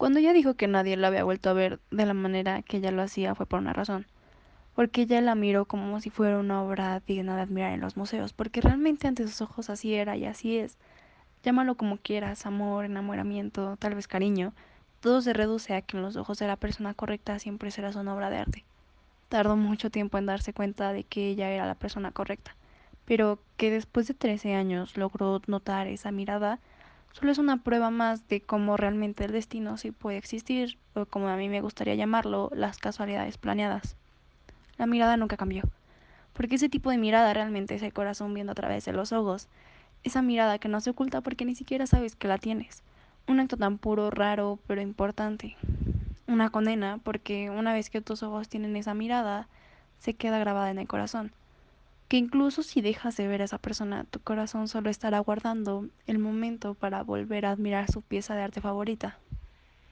Cuando ella dijo que nadie la había vuelto a ver de la manera que ella lo hacía fue por una razón, porque ella la miró como si fuera una obra digna de admirar en los museos, porque realmente ante sus ojos así era y así es. Llámalo como quieras, amor, enamoramiento, tal vez cariño, todo se reduce a que en los ojos de la persona correcta siempre serás una obra de arte. Tardó mucho tiempo en darse cuenta de que ella era la persona correcta, pero que después de 13 años logró notar esa mirada solo es una prueba más de cómo realmente el destino sí puede existir, o como a mí me gustaría llamarlo, las casualidades planeadas. La mirada nunca cambió, porque ese tipo de mirada realmente es el corazón viendo a través de los ojos, esa mirada que no se oculta porque ni siquiera sabes que la tienes. Un acto tan puro, raro, pero importante. Una condena porque una vez que tus ojos tienen esa mirada, se queda grabada en el corazón. Que incluso si dejas de ver a esa persona, tu corazón solo estará guardando el momento para volver a admirar su pieza de arte favorita.